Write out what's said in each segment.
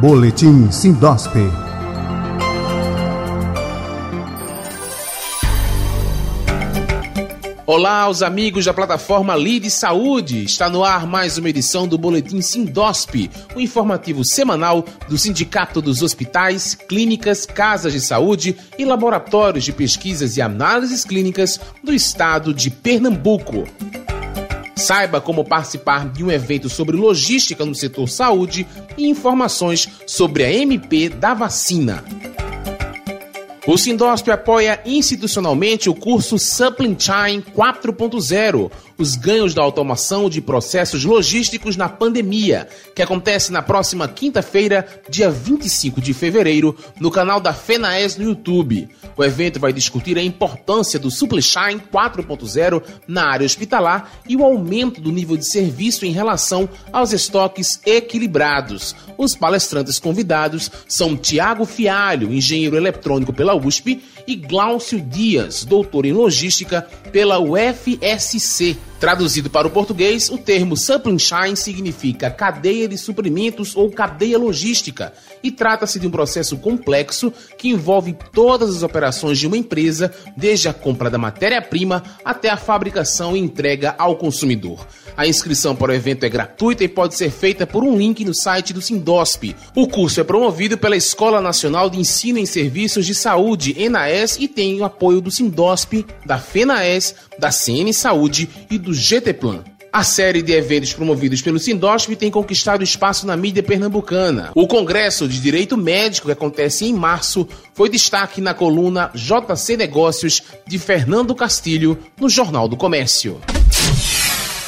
Boletim Sindosp. Olá, os amigos da plataforma Lide Saúde. Está no ar mais uma edição do Boletim Sindosp, o informativo semanal do Sindicato dos Hospitais, Clínicas, Casas de Saúde e Laboratórios de Pesquisas e Análises Clínicas do Estado de Pernambuco. Saiba como participar de um evento sobre logística no setor saúde e informações sobre a MP da vacina. O Sindosp apoia institucionalmente o curso Supply Chain 4.0, os ganhos da automação de processos logísticos na pandemia, que acontece na próxima quinta-feira, dia 25 de fevereiro, no canal da FENAES no YouTube. O evento vai discutir a importância do Supply Chain 4.0 na área hospitalar e o aumento do nível de serviço em relação aos estoques equilibrados. Os palestrantes convidados são Tiago Fialho, engenheiro eletrônico pela USP, e Glaucio Dias, doutor em logística pela UFSC. Traduzido para o português, o termo supply chain significa cadeia de suprimentos ou cadeia logística e trata-se de um processo complexo que envolve todas as operações de uma empresa, desde a compra da matéria-prima até a fabricação e entrega ao consumidor. A inscrição para o evento é gratuita e pode ser feita por um link no site do Sindosp. O curso é promovido pela Escola Nacional de Ensino em Serviços de Saúde, ENAES, e tem o apoio do Sindosp, da FENAES, da CN Saúde e do GT Plan. A série de eventos promovidos pelo Sindosp tem conquistado espaço na mídia pernambucana. O Congresso de Direito Médico, que acontece em março, foi destaque na coluna JC Negócios de Fernando Castilho, no Jornal do Comércio.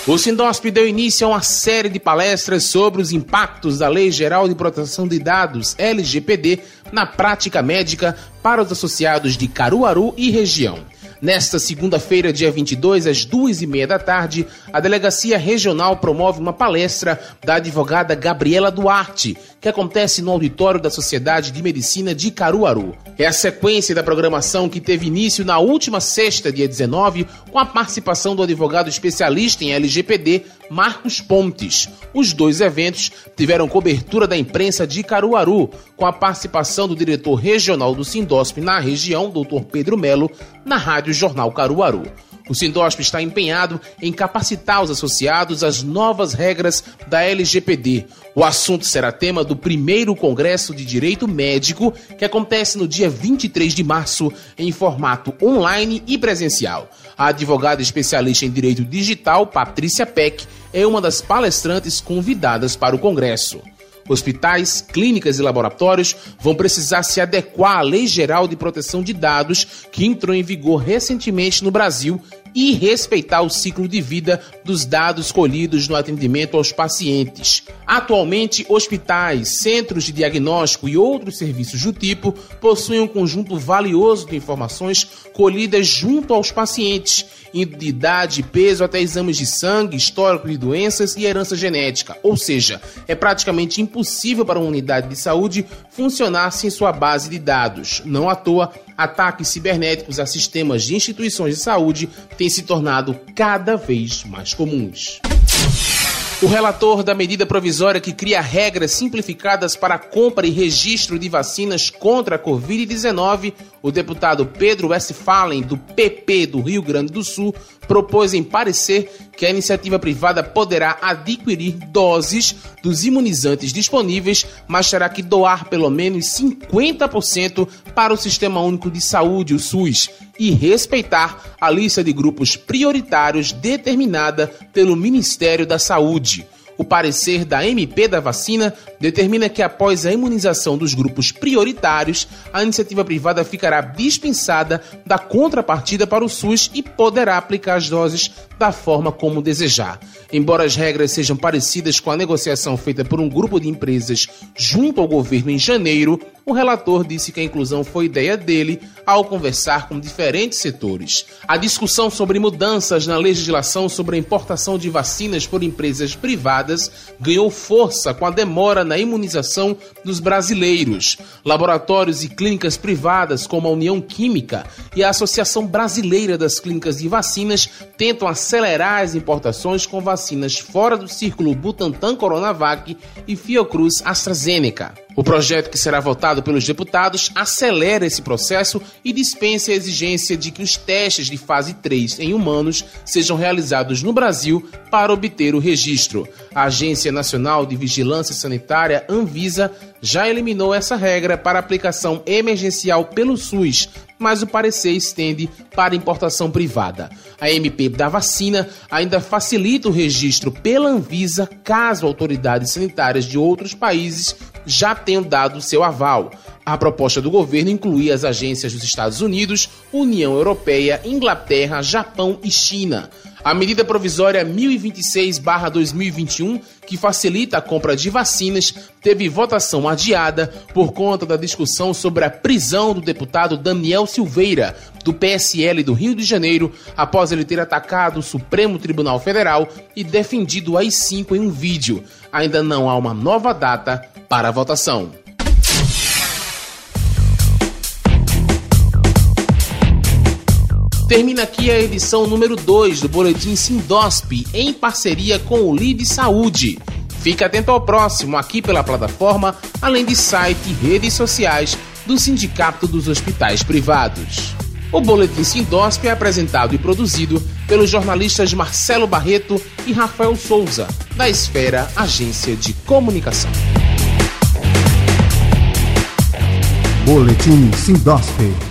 O Sindosp deu início a uma série de palestras sobre os impactos da Lei Geral de Proteção de Dados, LGPD, na prática médica para os associados de Caruaru e região. Nesta segunda-feira, dia 22, às duas e meia da tarde, a Delegacia Regional promove uma palestra da advogada Gabriela Duarte, que acontece no auditório da Sociedade de Medicina de Caruaru. É a sequência da programação que teve início na última sexta, dia 19, com a participação do advogado especialista em LGPD, Marcos Pontes. Os dois eventos tiveram cobertura da imprensa de Caruaru, com a participação do diretor regional do Sindosp na região, Dr. Pedro Melo, na Rádio Jornal Caruaru. O Sindosp está empenhado em capacitar os associados às novas regras da LGPD. O assunto será tema do primeiro Congresso de Direito Médico, que acontece no dia 23 de março, em formato online e presencial. A advogada especialista em direito digital, Patrícia Peck, é uma das palestrantes convidadas para o Congresso. Hospitais, clínicas e laboratórios vão precisar se adequar à Lei Geral de Proteção de Dados, que entrou em vigor recentemente no Brasil e respeitar o ciclo de vida dos dados colhidos no atendimento aos pacientes. Atualmente, hospitais, centros de diagnóstico e outros serviços do tipo possuem um conjunto valioso de informações colhidas junto aos pacientes, indo de idade, peso até exames de sangue, histórico de doenças e herança genética. Ou seja, é praticamente impossível para uma unidade de saúde funcionar sem sua base de dados. Não à toa, ataques cibernéticos a sistemas de instituições de saúde têm se tornado cada vez mais comuns. O relator da medida provisória que cria regras simplificadas para compra e registro de vacinas contra a Covid-19, o deputado Pedro Westphalen, do PP do Rio Grande do Sul, propôs em parecer que a iniciativa privada poderá adquirir doses dos imunizantes disponíveis, mas terá que doar pelo menos 50% para o Sistema Único de Saúde, o SUS, e respeitar a lista de grupos prioritários determinada pelo Ministério da Saúde. O parecer da MP da vacina determina que após a imunização dos grupos prioritários, a iniciativa privada ficará dispensada da contrapartida para o SUS e poderá aplicar as doses da forma como desejar. Embora as regras sejam parecidas com a negociação feita por um grupo de empresas junto ao governo em janeiro, o relator disse que a inclusão foi ideia dele ao conversar com diferentes setores. A discussão sobre mudanças na legislação sobre a importação de vacinas por empresas privadas ganhou força com a demora na imunização dos brasileiros. Laboratórios e clínicas privadas, como a União Química e a Associação Brasileira das Clínicas de Vacinas, tentam acelerar as importações com vacinas fora do círculo Butantan Coronavac e Fiocruz AstraZeneca. O projeto que será votado pelos deputados acelera esse processo e dispensa a exigência de que os testes de fase 3 em humanos sejam realizados no Brasil para obter o registro. A Agência Nacional de Vigilância Sanitária, Anvisa, já eliminou essa regra para aplicação emergencial pelo SUS, mas o parecer estende para importação privada. A MP da vacina ainda facilita o registro pela Anvisa caso autoridades sanitárias de outros países já tenham dado seu aval. A proposta do governo incluía as agências dos Estados Unidos, União Europeia, Inglaterra, Japão e China. A medida provisória 1026-2021, que facilita a compra de vacinas, teve votação adiada por conta da discussão sobre a prisão do deputado Daniel Silveira, do PSL do Rio de Janeiro, após ele ter atacado o Supremo Tribunal Federal e defendido o AI-5 em um vídeo. Ainda não há uma nova data para a votação. Termina aqui a edição número 2 do Boletim Sindosp, em parceria com o Lide Saúde. Fique atento ao próximo aqui pela plataforma, além de site e redes sociais do Sindicato dos Hospitais Privados. O Boletim Sindosp é apresentado e produzido pelos jornalistas Marcelo Barreto e Rafael Souza, da Esfera Agência de Comunicação. Boletim Sindosp